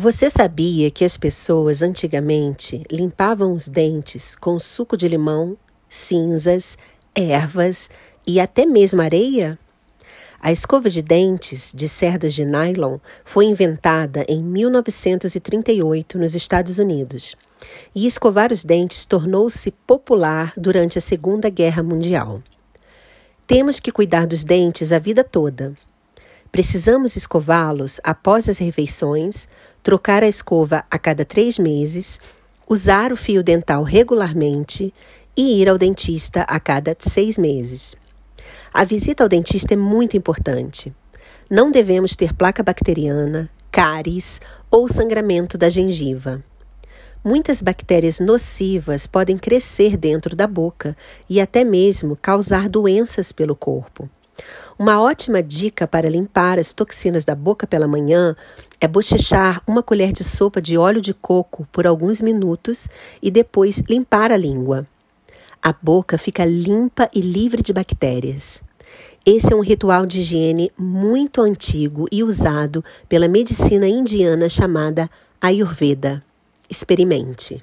Você sabia que as pessoas antigamente limpavam os dentes com suco de limão, cinzas, ervas e até mesmo areia? A escova de dentes de cerdas de nylon foi inventada em 1938 nos Estados Unidos. E escovar os dentes tornou-se popular durante a Segunda Guerra Mundial. Temos que cuidar dos dentes a vida toda. Precisamos escová-los após as refeições, trocar a escova a cada três meses, usar o fio dental regularmente e ir ao dentista a cada seis meses. A visita ao dentista é muito importante. Não devemos ter placa bacteriana, cáries ou sangramento da gengiva. Muitas bactérias nocivas podem crescer dentro da boca e até mesmo causar doenças pelo corpo. Uma ótima dica para limpar as toxinas da boca pela manhã é bochechar uma colher de sopa de óleo de coco por alguns minutos e depois limpar a língua. A boca fica limpa e livre de bactérias. Esse é um ritual de higiene muito antigo e usado pela medicina indiana chamada Ayurveda. Experimente.